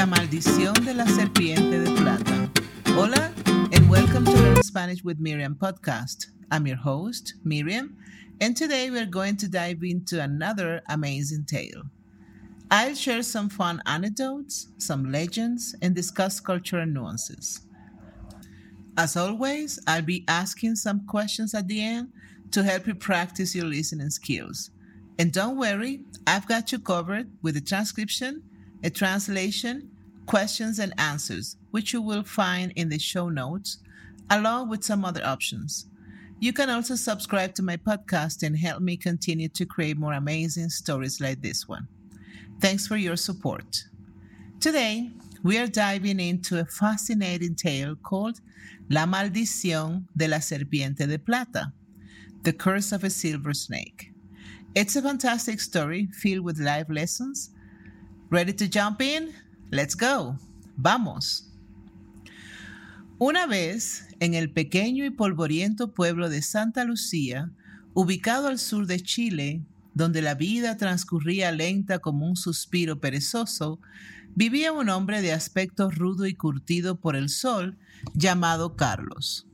La maldición de la serpiente de plata. Hola, and welcome to Learn Spanish with Miriam podcast. I'm your host, Miriam, and today we're going to dive into another amazing tale. I'll share some fun anecdotes, some legends, and discuss cultural nuances. As always, I'll be asking some questions at the end to help you practice your listening skills. And don't worry, I've got you covered with a transcription, a translation, questions, and answers, which you will find in the show notes, along with some other options. You can also subscribe to my podcast and help me continue to create more amazing stories like this one. Thanks for your support. Today, we are diving into a fascinating tale called La Maldición de la Serpiente de Plata, The Curse of a Silver Snake. It's a fantastic story filled with life lessons. Ready to jump in? Let's go. Vamos. Una vez, en el pequeño y polvoriento pueblo de Santa Lucía, ubicado al sur de Chile, donde la vida transcurría lenta como un suspiro perezoso, vivía un hombre de aspecto rudo y curtido por el sol llamado Carlos.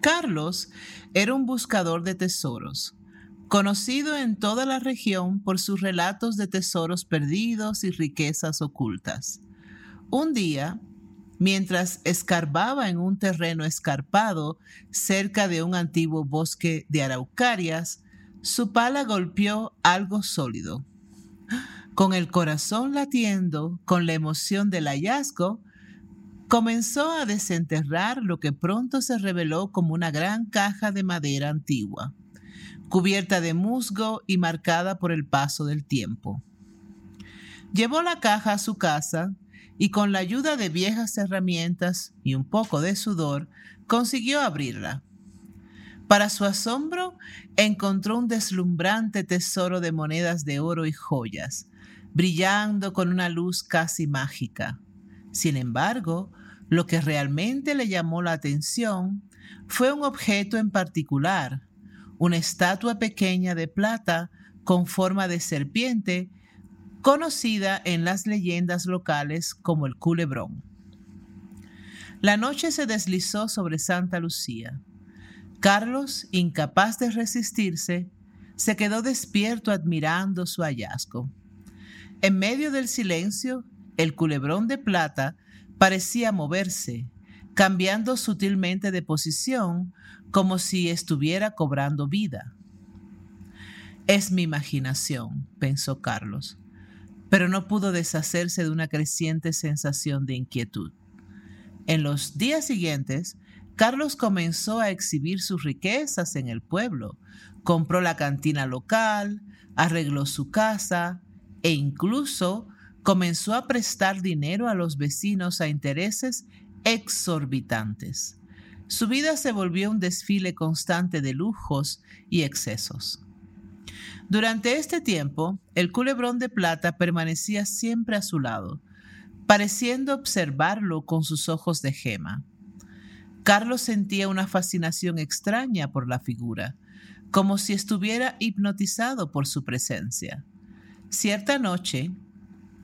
Carlos era un buscador de tesoros, conocido en toda la región por sus relatos de tesoros perdidos y riquezas ocultas. Un día, mientras escarbaba en un terreno escarpado cerca de un antiguo bosque de araucarias, su pala golpeó algo sólido. Con el corazón latiendo con la emoción del hallazgo, comenzó a desenterrar lo que pronto se reveló como una gran caja de madera antigua, cubierta de musgo y marcada por el paso del tiempo. Llevó la caja a su casa y con la ayuda de viejas herramientas y un poco de sudor consiguió abrirla. Para su asombro, encontró un deslumbrante tesoro de monedas de oro y joyas, brillando con una luz casi mágica. Sin embargo, lo que realmente le llamó la atención fue un objeto en particular, una estatua pequeña de plata con forma de serpiente, conocida en las leyendas locales como el culebrón. La noche se deslizó sobre Santa Lucía. Carlos, incapaz de resistirse, se quedó despierto admirando su hallazgo. En medio del silencio, el culebrón de plata parecía moverse, cambiando sutilmente de posición como si estuviera cobrando vida. Es mi imaginación, pensó Carlos, pero no pudo deshacerse de una creciente sensación de inquietud. En los días siguientes, Carlos comenzó a exhibir sus riquezas en el pueblo. Compró la cantina local, arregló su casa, e incluso comenzó a prestar dinero a los vecinos a intereses exorbitantes. Su vida se volvió un desfile constante de lujos y excesos. Durante este tiempo, el culebrón de plata permanecía siempre a su lado, pareciendo observarlo con sus ojos de gema. Carlos sentía una fascinación extraña por la figura, como si estuviera hipnotizado por su presencia. Cierta noche,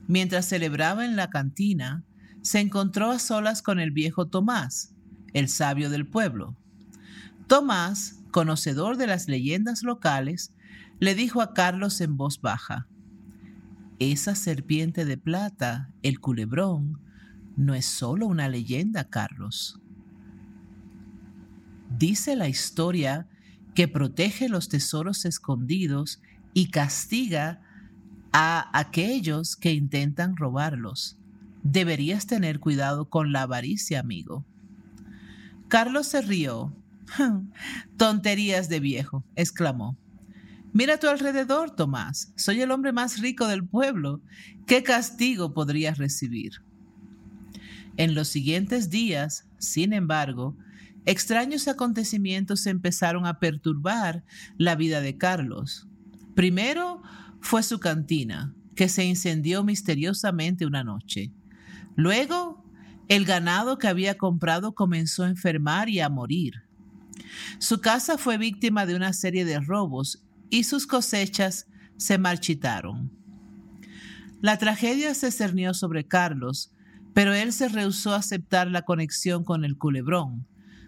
mientras celebraba en la cantina, se encontró a solas con el viejo Tomás, el sabio del pueblo. Tomás, conocedor de las leyendas locales, le dijo a Carlos en voz baja, Esa serpiente de plata, el culebrón, no es solo una leyenda, Carlos. Dice la historia que protege los tesoros escondidos y castiga a aquellos que intentan robarlos. Deberías tener cuidado con la avaricia, amigo. Carlos se rió. Tonterías de viejo, exclamó. Mira a tu alrededor, Tomás. Soy el hombre más rico del pueblo. ¿Qué castigo podrías recibir? En los siguientes días, sin embargo, extraños acontecimientos empezaron a perturbar la vida de Carlos. Primero, fue su cantina, que se incendió misteriosamente una noche. Luego, el ganado que había comprado comenzó a enfermar y a morir. Su casa fue víctima de una serie de robos y sus cosechas se marchitaron. La tragedia se cernió sobre Carlos Pero él se rehusó a aceptar la conexión con el culebrón,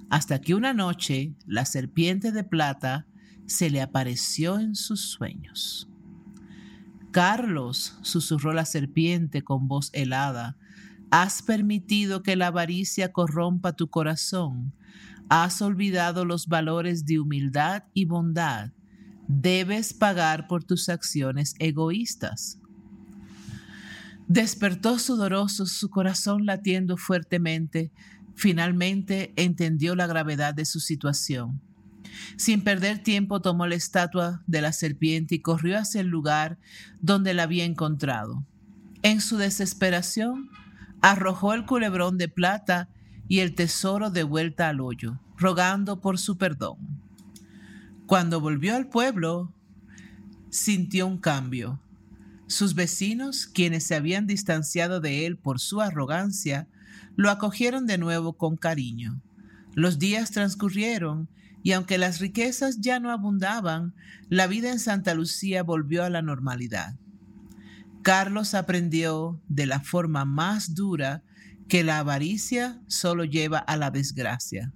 hasta que una noche la serpiente de plata se le apareció en sus sueños. Carlos, susurró la serpiente con voz helada, has permitido que la avaricia corrompa tu corazón, has olvidado los valores de humildad y bondad, debes pagar por tus acciones egoístas. Despertó sudoroso, su corazón latiendo fuertemente. Finalmente entendió la gravedad de su situación. Sin perder tiempo tomó la estatua de la serpiente y corrió hacia el lugar donde la había encontrado. En su desesperación, arrojó el culebrón de plata y el tesoro de vuelta al hoyo, rogando por su perdón. Cuando volvió al pueblo, sintió un cambio. Sus vecinos, quienes se habían distanciado de él por su arrogancia, lo acogieron de nuevo con cariño. Los días transcurrieron y aunque las riquezas ya no abundaban, la vida en Santa Lucía volvió a la normalidad. Carlos aprendió de la forma más dura que la avaricia solo lleva a la desgracia.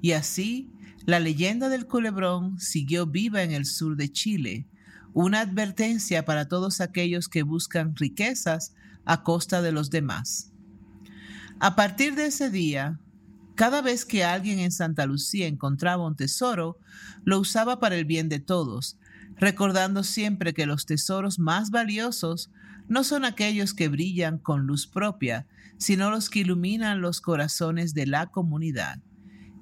Y así, la leyenda del culebrón siguió viva en el sur de Chile, una advertencia para todos aquellos que buscan riquezas a costa de los demás. A partir de ese día, cada vez que alguien en Santa Lucía encontraba un tesoro, lo usaba para el bien de todos, recordando siempre que los tesoros más valiosos no son aquellos que brillan con luz propia, sino los que iluminan los corazones de la comunidad.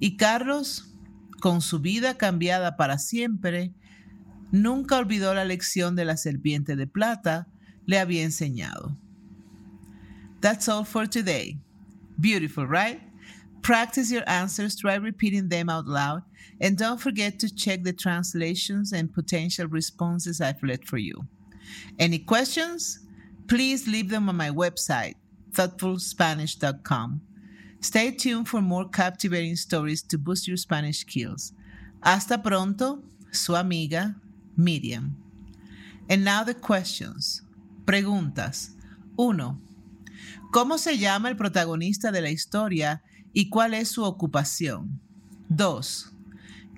Y Carlos, con su vida cambiada para siempre, nunca olvidó la lección de la serpiente de plata le había enseñado. That's all for today. Beautiful, right? Practice your answers, try repeating them out loud, and don't forget to check the translations and potential responses I've left for you. Any questions? Please leave them on my website, thoughtfulspanish.com. Stay tuned for more captivating stories to boost your Spanish skills. Hasta pronto, su amiga Miriam. And now the questions. Preguntas. 1. ¿Cómo se llama el protagonista de la historia y cuál es su ocupación? 2.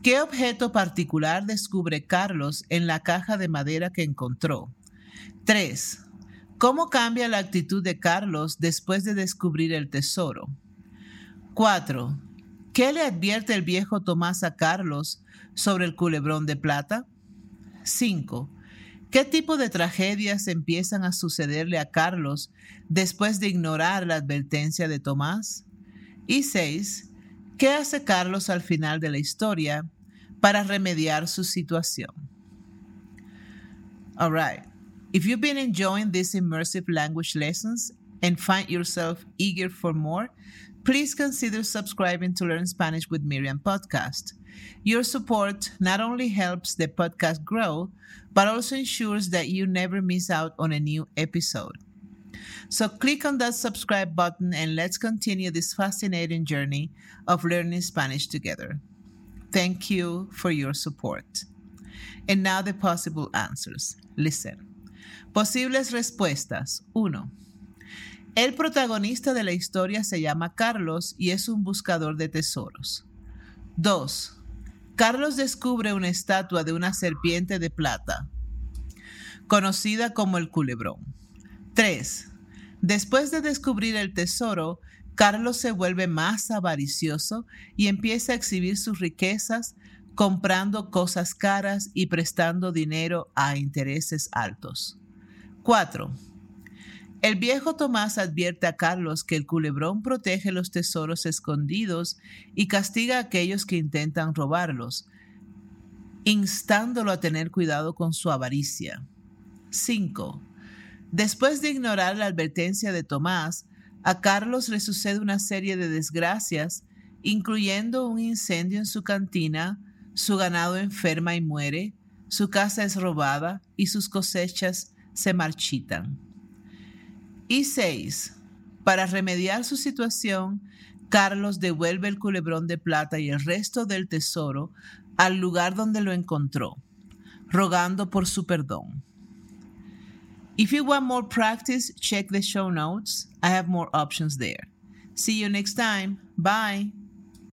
¿Qué objeto particular descubre Carlos en la caja de madera que encontró? 3. ¿Cómo cambia la actitud de Carlos después de descubrir el tesoro? 4. ¿Qué le advierte el viejo Tomás a Carlos sobre el culebrón de plata? 5. ¿Qué tipo de tragedias empiezan a sucederle a Carlos después de ignorar la advertencia de Tomás? Y 6. ¿Qué hace Carlos al final de la historia para remediar su situación? All right. If you've been enjoying these immersive language lessons and find yourself eager for more, please consider subscribing to Learn Spanish with Miriam podcast. Your support not only helps the podcast grow, but also ensures that you never miss out on a new episode. So click on that subscribe button and let's continue this fascinating journey of learning Spanish together. Thank you for your support. And now the possible answers. Listen. Posibles respuestas. 1. El protagonista de la historia se llama Carlos y es un buscador de tesoros. 2. Carlos descubre una estatua de una serpiente de plata, conocida como el culebrón. 3. Después de descubrir el tesoro, Carlos se vuelve más avaricioso y empieza a exhibir sus riquezas comprando cosas caras y prestando dinero a intereses altos. 4. El viejo Tomás advierte a Carlos que el culebrón protege los tesoros escondidos y castiga a aquellos que intentan robarlos, instándolo a tener cuidado con su avaricia. 5. Después de ignorar la advertencia de Tomás, a Carlos le sucede una serie de desgracias, incluyendo un incendio en su cantina, su ganado enferma y muere, su casa es robada y sus cosechas se marchitan. Y seis, para remediar su situación, Carlos devuelve el culebrón de plata y el resto del tesoro al lugar donde lo encontró, rogando por su perdón. If you want more practice, check the show notes. I have more options there. See you next time. Bye.